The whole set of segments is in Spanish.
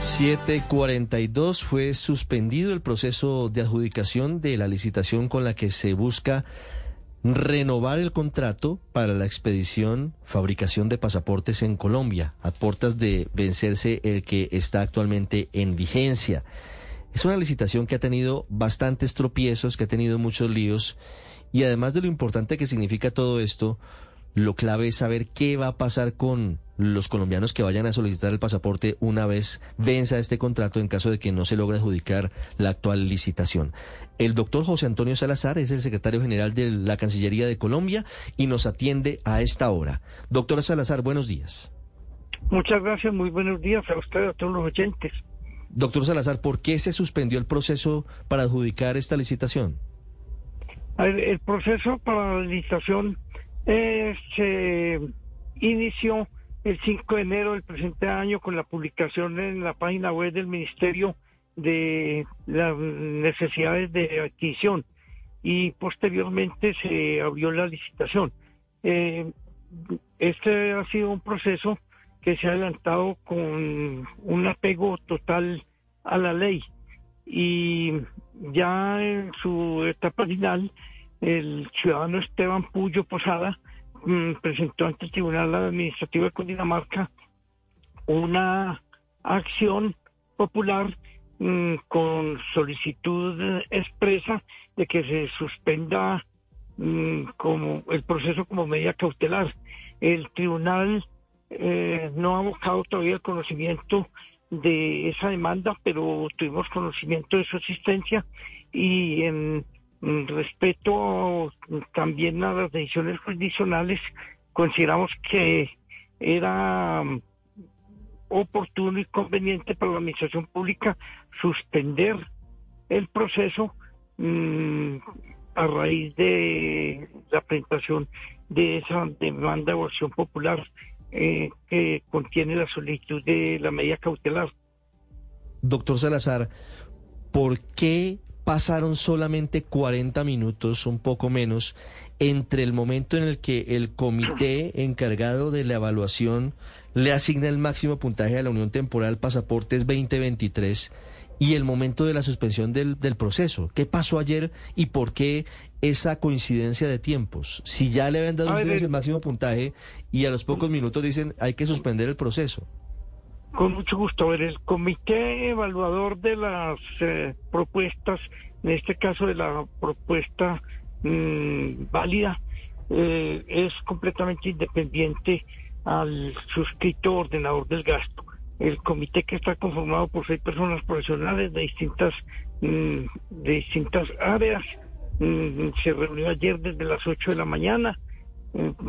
742 fue suspendido el proceso de adjudicación de la licitación con la que se busca renovar el contrato para la expedición, fabricación de pasaportes en Colombia, a puertas de vencerse el que está actualmente en vigencia. Es una licitación que ha tenido bastantes tropiezos, que ha tenido muchos líos, y además de lo importante que significa todo esto, lo clave es saber qué va a pasar con los colombianos que vayan a solicitar el pasaporte una vez venza este contrato en caso de que no se logre adjudicar la actual licitación. El doctor José Antonio Salazar es el secretario general de la Cancillería de Colombia y nos atiende a esta hora. Doctor Salazar, buenos días. Muchas gracias, muy buenos días a usted a todos los oyentes. Doctor Salazar, ¿por qué se suspendió el proceso para adjudicar esta licitación? El, proceso para la licitación eh, se inició el 5 de enero del presente año con la publicación en la página web del Ministerio de las necesidades de adquisición y posteriormente se abrió la licitación. Eh, este ha sido un proceso que se ha adelantado con un apego total a la ley y ya en su etapa final el ciudadano Esteban Puyo Posada mm, presentó ante el Tribunal Administrativo de Cundinamarca una acción popular mm, con solicitud expresa de que se suspenda mm, como el proceso como medida cautelar. El tribunal eh, no ha buscado todavía el conocimiento de esa demanda, pero tuvimos conocimiento de su existencia y en respeto también a las decisiones jurisdiccionales, consideramos que era mm, oportuno y conveniente para la administración pública suspender el proceso mm, a raíz de la presentación de esa demanda de acción popular eh, que contiene la solicitud de la medida cautelar. Doctor Salazar, ¿por qué pasaron solamente 40 minutos, un poco menos, entre el momento en el que el comité encargado de la evaluación le asigna el máximo puntaje a la Unión Temporal Pasaportes 2023 y el momento de la suspensión del, del proceso. ¿Qué pasó ayer y por qué esa coincidencia de tiempos? Si ya le habían dado a ustedes el máximo puntaje y a los pocos minutos dicen hay que suspender el proceso. Con mucho gusto. ver, el comité evaluador de las eh, propuestas, en este caso de la propuesta mm, válida, eh, es completamente independiente al suscrito ordenador del gasto. El comité que está conformado por seis personas profesionales de distintas, mm, de distintas áreas mm, se reunió ayer desde las 8 de la mañana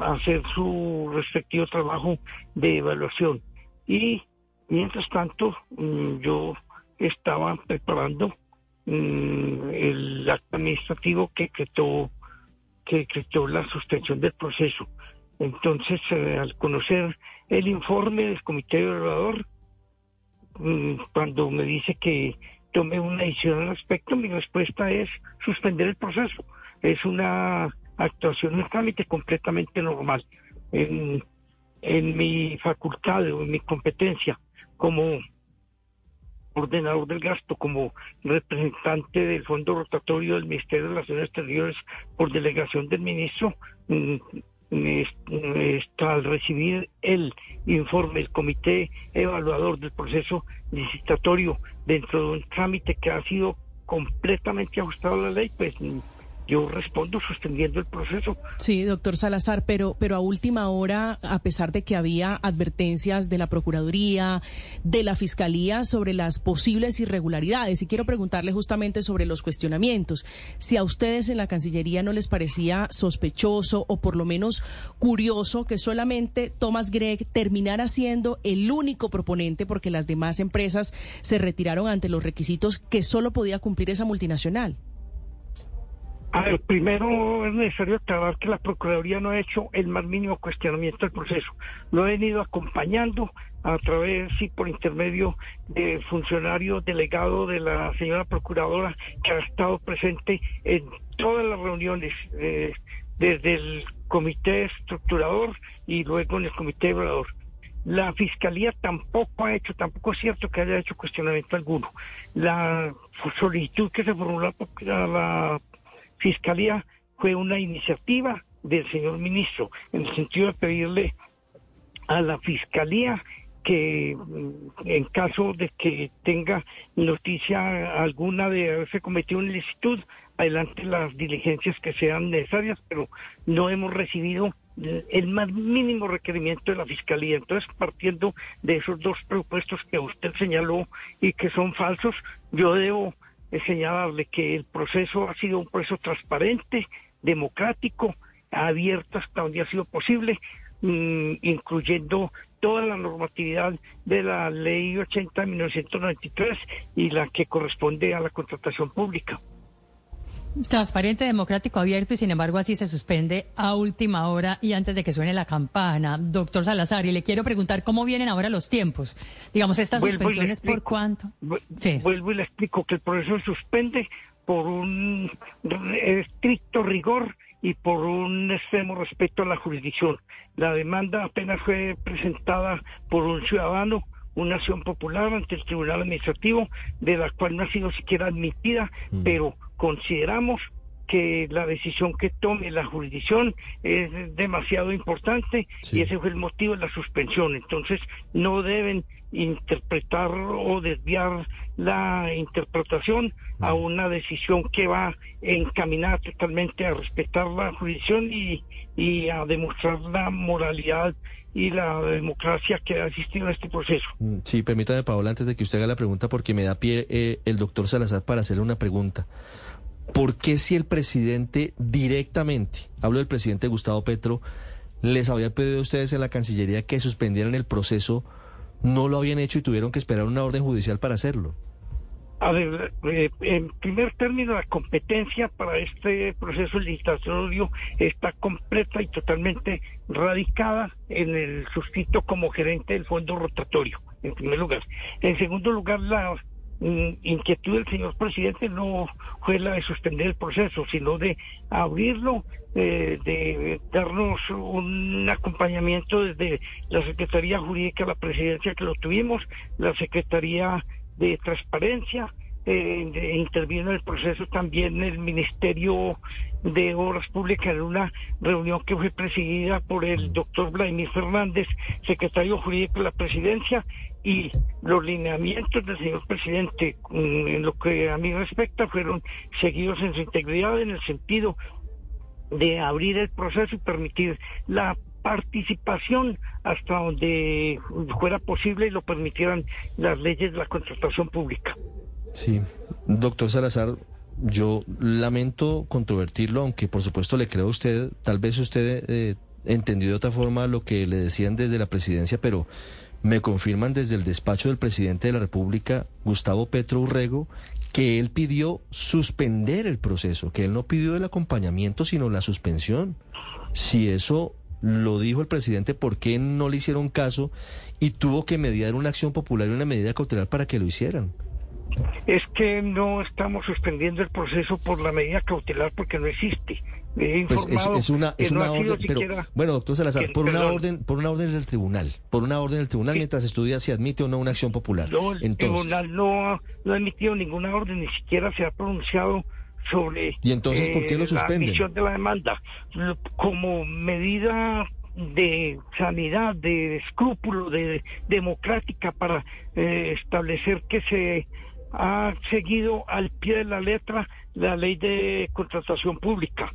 a hacer su respectivo trabajo de evaluación. Y Mientras tanto, mm, yo estaba preparando mm, el acto administrativo que creó, que la suspensión del proceso. Entonces, eh, al conocer el informe del comité evaluador, mm, cuando me dice que tome una decisión al respecto, mi respuesta es suspender el proceso. Es una actuación, un trámite completamente normal. En, en mi facultad o en mi competencia como ordenador del gasto, como representante del Fondo Rotatorio del Ministerio de Relaciones Exteriores por delegación del ministro, mm, al recibir el informe del comité evaluador del proceso licitatorio. Dentro de un trámite que ha sido completamente ajustado a la ley, pues yo respondo suspendiendo el proceso. Sí, doctor Salazar, pero, pero a última hora, a pesar de que había advertencias de la Procuraduría, de la Fiscalía sobre las posibles irregularidades, y quiero preguntarle justamente sobre los cuestionamientos, si a ustedes en la Cancillería no les parecía sospechoso o por lo menos curioso que solamente Thomas Gregg terminara siendo el único proponente porque las demás empresas se retiraron ante los requisitos que solo podía cumplir esa multinacional. A ver, primero es necesario aclarar que la Procuraduría no ha hecho el más mínimo cuestionamiento del proceso. Lo ha venido acompañando a través y por intermedio de funcionario delegado de la señora Procuradora que ha estado presente en todas las reuniones, eh, desde el comité estructurador y luego en el comité evaluador. la fiscalía tampoco ha hecho, tampoco es cierto que haya hecho cuestionamiento alguno. La solicitud que se formuló a la fiscalía fue una iniciativa del señor ministro en el sentido de pedirle a la fiscalía que mm, en caso de que tenga noticia alguna de haberse cometido una ilicitud, adelante las diligencias que sean necesarias, pero no hemos recibido el más mínimo requerimiento de la Fiscalía. Entonces, partiendo de esos dos propuestos que usted señaló y que son falsos, yo debo señalarle que el proceso ha sido un proceso transparente, democrático, abierto hasta donde ha sido posible, mm, incluyendo toda la normatividad de la ley 80 de 1993 y la que corresponde a la contratación pública. Transparente, democrático, abierto y sin embargo así se suspende a última hora y antes de que suene la campana. Doctor Salazar, y le quiero preguntar cómo vienen ahora los tiempos. Digamos, estas suspensiones, ¿por cuánto? Sí. Vuelvo y le explico que el proceso se suspende por un estricto rigor y por un extremo respeto a la jurisdicción. La demanda apenas fue presentada por un ciudadano, una acción popular ante el Tribunal Administrativo, de la cual no ha sido siquiera admitida, mm. pero consideramos que la decisión que tome la jurisdicción es demasiado importante y ese fue el motivo de la suspensión. Entonces, no deben interpretar o desviar la interpretación a una decisión que va encaminada totalmente a respetar la jurisdicción y, y a demostrar la moralidad y la democracia que ha existido en este proceso. Mm, sí, permítame, Paola, antes de que usted haga la pregunta, porque me da pie eh, el doctor Salazar para hacerle una pregunta. ¿Por qué si el presidente directamente, hablo del presidente Gustavo Petro, les había pedido a ustedes en la Cancillería que suspendieran el proceso, no lo habían hecho y tuvieron que esperar una orden judicial para hacerlo? A ver, eh, en primer término, la competencia para este proceso legislatorio está completa y totalmente radicada en el suscrito como gerente del fondo rotatorio, en primer lugar. En segundo lugar, la inquietud del señor presidente no fue la de suspender el proceso, sino de abrirlo, eh, de darnos un acompañamiento desde la Secretaría Jurídica de la Presidencia que lo tuvimos, la Secretaría de Transparencia, eh, intervino en el proceso también el Ministerio de Obras Públicas en una reunión que fue presidida por el doctor Vladimir Fernández, secretario jurídico de la presidencia, y los lineamientos del señor presidente, mm, en lo que a mí respecta, fueron seguidos en su integridad en el sentido de abrir el proceso y permitir la participación hasta donde fuera posible y lo permitieran las leyes de la contratación pública. Sí, doctor Salazar, yo lamento controvertirlo, aunque por supuesto le creo a usted, tal vez usted eh, entendió de otra forma lo que le decían desde la presidencia, pero me confirman desde el despacho del presidente de la República, Gustavo Petro Urrego, que él pidió suspender el proceso, que él no pidió el acompañamiento, sino la suspensión. Si eso lo dijo el presidente, ¿por qué no le hicieron caso y tuvo que mediar una acción popular y una medida cautelar para que lo hicieran? Es que no estamos suspendiendo el proceso por la medida cautelar porque no existe. Pues es, una, es una orden, pero, bueno, doctor Salazar, por una orden, por una orden del tribunal, por una orden del tribunal mientras estudia si admite o no una acción popular. No, el tribunal no ha, no ha emitido ninguna orden, ni siquiera se ha pronunciado sobre ¿Y entonces por qué lo eh, la admisión de la demanda como medida de sanidad, de escrúpulo, de democrática para eh, establecer que se ha seguido al pie de la letra la ley de contratación pública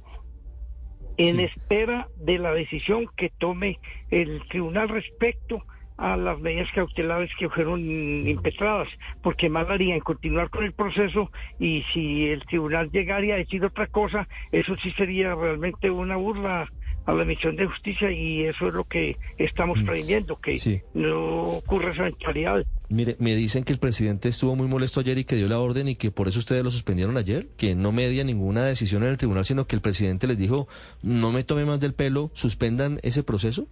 en espera de la decisión que tome el tribunal respecto a las medidas cautelares que fueron impetradas, porque mal haría en continuar con el proceso y si el tribunal llegara a decir otra cosa, eso sí sería realmente una burla a la misión de justicia y eso es lo que estamos mm. previendo, que no ocurra esa eventualidad. Mire, me dicen que el presidente estuvo muy molesto ayer y que dio la orden y que por eso ustedes lo suspendieron ayer, que no media ninguna decisión en el tribunal, sino que el presidente les dijo, no me tome más del pelo, suspendan ese proceso.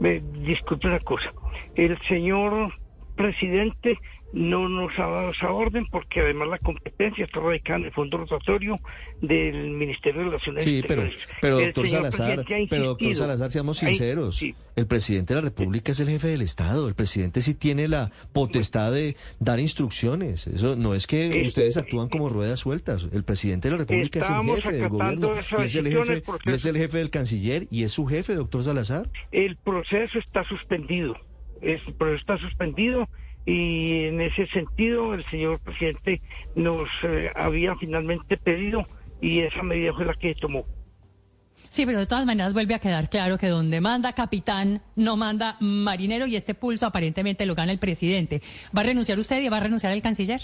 Me disculpe una cosa, el señor presidente no nos ha dado esa orden porque además la competencia está radicada en el fondo rotatorio del Ministerio de Relaciones Sí, pero, Exteriores. pero El doctor Salazar, pero doctor. Salazar, seamos sinceros. sí. El presidente de la República es el jefe del Estado. El presidente sí tiene la potestad de dar instrucciones. Eso no es que Eh, ustedes eh, actúan como ruedas sueltas. El presidente de la República es el jefe del gobierno y es el jefe, y es el jefe del canciller y es su jefe, doctor Salazar. El proceso está suspendido. El proceso está suspendido y en ese sentido el señor presidente nos eh, había finalmente pedido y esa medida fue la que tomó. Sí, pero de todas maneras vuelve a quedar claro que donde manda capitán, no manda marinero y este pulso aparentemente lo gana el presidente. ¿Va a renunciar usted y va a renunciar el canciller?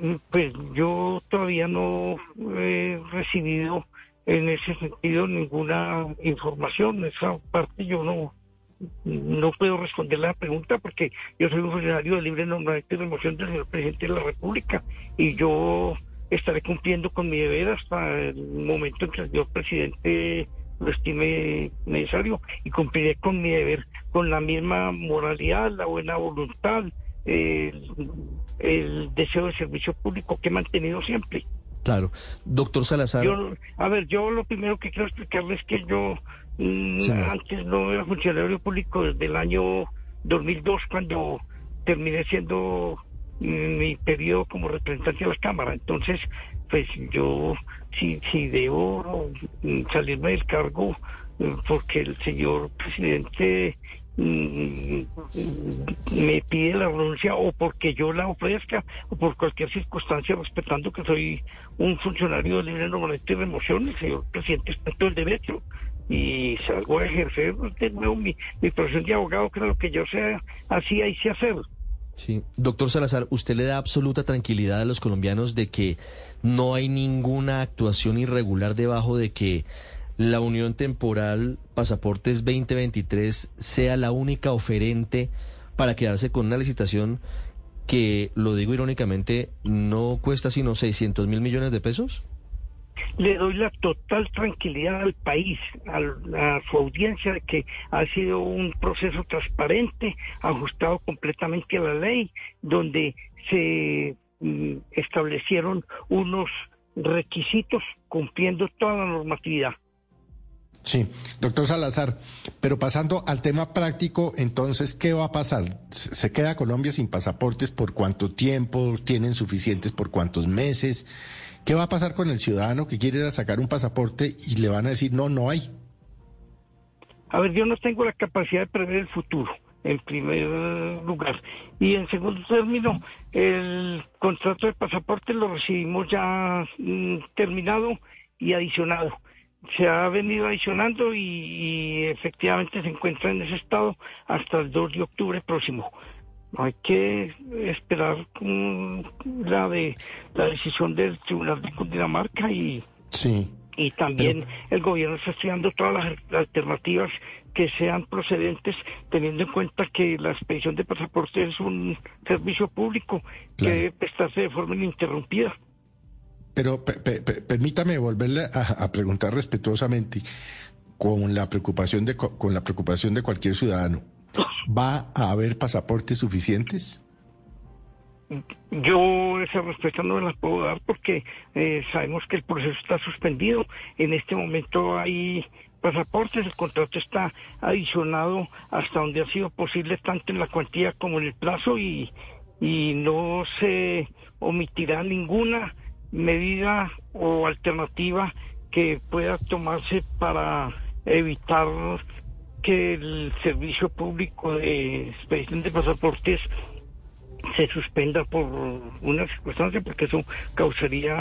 Mm, Pues yo todavía no he recibido en ese sentido ninguna información. Esa parte yo no no puedo responder la pregunta porque yo soy un funcionario de libre nombramiento y remoción del señor presidente de la República y yo estaré cumpliendo con mi deber hasta el momento en que el señor presidente lo estime necesario y cumpliré con mi deber con la misma moralidad, la buena voluntad, el, el deseo de servicio público que he mantenido siempre. Claro. Doctor Salazar. Yo, a ver, yo lo primero que quiero explicarles es que yo Sí. antes no era funcionario público desde el año 2002 cuando terminé siendo mm, mi periodo como representante de la Cámara. Entonces, pues yo si, si debo mm, salirme del cargo mm, porque el señor presidente me pide la renuncia o porque yo la ofrezca o por cualquier circunstancia respetando que soy un funcionario de libre nombramiento y remoción, el señor presidente todo el derecho y salgo a ejercer de nuevo mi, mi profesión de abogado, que era lo que yo sea, hacía y sé hacer. Sí, doctor Salazar, ¿usted le da absoluta tranquilidad a los colombianos de que no hay ninguna actuación irregular debajo de que la Unión Temporal Pasaportes 2023 sea la única oferente para quedarse con una licitación que, lo digo irónicamente, no cuesta sino 600 mil millones de pesos? Le doy la total tranquilidad al país, al- a, su audiencia, de que ha sido un proceso transparente, ajustado completamente a la ley, donde se mm, establecieron unos requisitos cumpliendo toda la normatividad. Sí, doctor Salazar, pero pasando al tema práctico, entonces, ¿qué va a pasar? ¿Se se queda Colombia sin pasaportes por cuánto tiempo? ¿Tienen suficientes por cuántos meses? ¿Qué va a pasar con el ciudadano que quiere ir a sacar un pasaporte y le van a decir, no, no hay? A ver, yo no tengo la capacidad de prever el futuro, en primer lugar. Y en segundo término, el contrato de pasaporte lo recibimos ya mm, terminado y adicionado. Se ha venido adicionando y, y efectivamente se encuentra en ese estado hasta el 2 de octubre próximo. Hay que esperar la de la decisión del Tribunal de Cundinamarca y Sí. y también el gobierno está estudiando todas las alternativas que sean procedentes, teniendo en cuenta que la expedición de pasaportes es un servicio público que debe prestarse de forma ininterrumpida. Pero pe- pe- pe- permítame volverle a, a preguntar respetuosamente, con la preocupación de co- con la preocupación de cualquier ciudadano, ¿va a haber pasaportes suficientes? Yo esa respuesta no me la puedo dar porque eh, sabemos que el proceso está suspendido. En este momento hay pasaportes, el contrato está adicionado hasta donde ha sido posible, tanto en la cuantía como en el plazo, y, y no se omitirá ninguna medida o alternativa que pueda tomarse para evitar que el servicio público de expedición de pasaportes se suspenda por una circunstancia porque eso causaría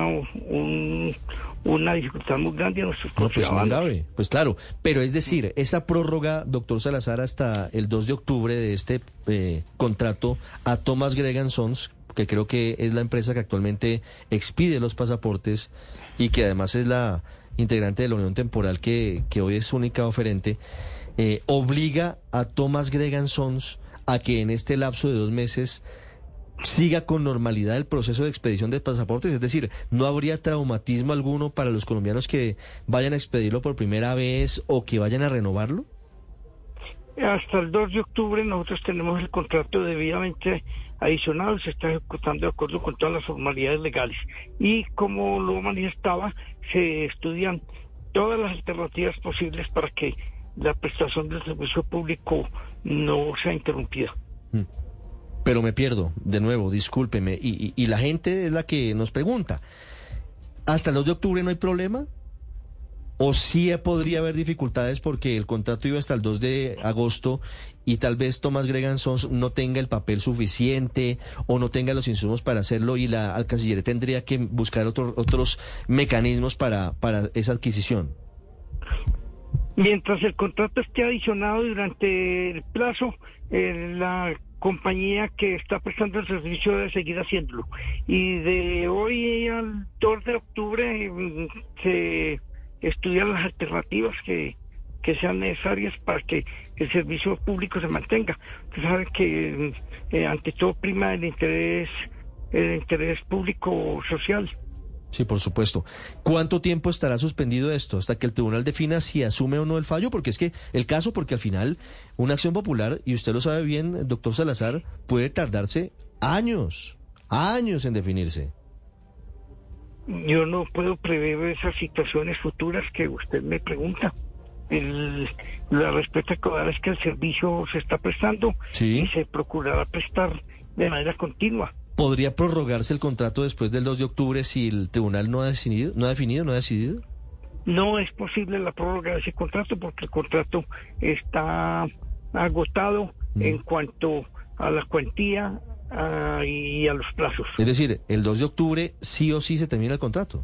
un- una dificultad muy grande a nuestros No, pues grave, pues claro. Pero es decir, esa prórroga, doctor Salazar, hasta el 2 de octubre de este eh, contrato a Thomas Gregan Sons, que creo que es la empresa que actualmente expide los pasaportes y que además es la integrante de la Unión Temporal que, que hoy es única oferente, eh, obliga a Thomas Gregan Sons a que en este lapso de dos meses siga con normalidad el proceso de expedición de pasaportes, es decir, no habría traumatismo alguno para los colombianos que vayan a expedirlo por primera vez o que vayan a renovarlo. hasta el 2 de octubre nosotros tenemos el contrato debidamente adicionado, se está ejecutando de acuerdo con todas las formalidades legales. Y como lo manifestaba, se estudian todas las alternativas posibles para que la prestación del servicio público no sea interrumpida. Mm. Pero me pierdo, de nuevo, discúlpeme, y, y la gente es la que nos pregunta, ¿hasta el 2 de octubre no hay problema? ¿O sí podría haber dificultades porque el contrato iba hasta el 2 de agosto y tal vez Tomás Gregan Sons no tenga el papel suficiente o no tenga los insumos para hacerlo y la Cancillería tendría que buscar otros mecanismos para, para esa adquisición? Mientras el contrato esté adicionado durante el plazo, eh, la compañía que está prestando el servicio debe seguir haciéndolo. Y de hoy al 2 de octubre mm, se estudiar las alternativas que, sean necesarias para que el servicio público se mantenga. Usted sabe que eh, ante todo prima el interés, el interés público social. Sí, por supuesto. ¿Cuánto tiempo estará suspendido esto hasta que el tribunal defina si asume o no el fallo? Porque es que el caso, porque al final una acción popular, y usted lo sabe bien, doctor Salazar, puede tardarse años, años en definirse yo no puedo prever esas situaciones futuras que usted me pregunta. la respuesta que dar es que el servicio se está prestando y se procurará prestar de manera continua. ¿Podría prorrogarse el contrato después del 2 de octubre si el tribunal no ha decidido, no ha definido, no ha decidido? No es posible la prórroga de ese contrato porque el contrato está agotado mm. en cuanto a la cuantía, Ah, y a los plazos. Es decir, el 2 de octubre sí o sí se termina el contrato.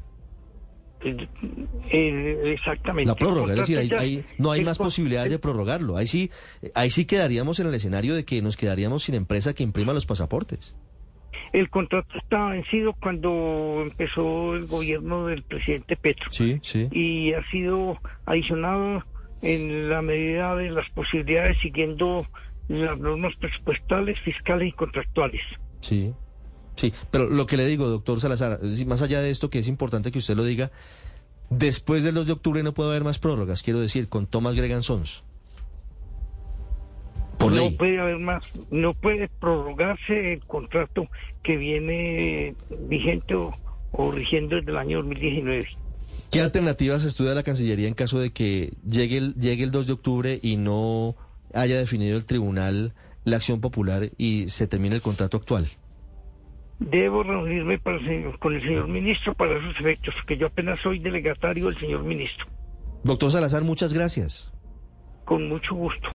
Eh, eh, exactamente. La prórroga, es decir, ahí, no hay más posibilidades de prorrogarlo. Ahí sí, ahí sí quedaríamos en el escenario de que nos quedaríamos sin empresa que imprima los pasaportes. El contrato está vencido cuando empezó el gobierno del presidente Petro. Sí, sí. Y ha sido adicionado en la medida de las posibilidades siguiendo las normas presupuestales, fiscales y contractuales. Sí, sí, pero lo que le digo, doctor Salazar, más allá de esto, que es importante que usted lo diga, después del 2 de octubre no puede haber más prórrogas, quiero decir, con Thomas No puede haber más, no puede prorrogarse el contrato que viene vigente o, o rigiendo desde el año 2019. ¿Qué alternativas estudia la Cancillería en caso de que llegue el, llegue el 2 de octubre y no haya definido el tribunal la acción popular y se termine el contrato actual? Debo reunirme con el señor ministro para esos efectos, que yo apenas soy delegatario del señor ministro. Doctor Salazar, muchas gracias. Con mucho gusto.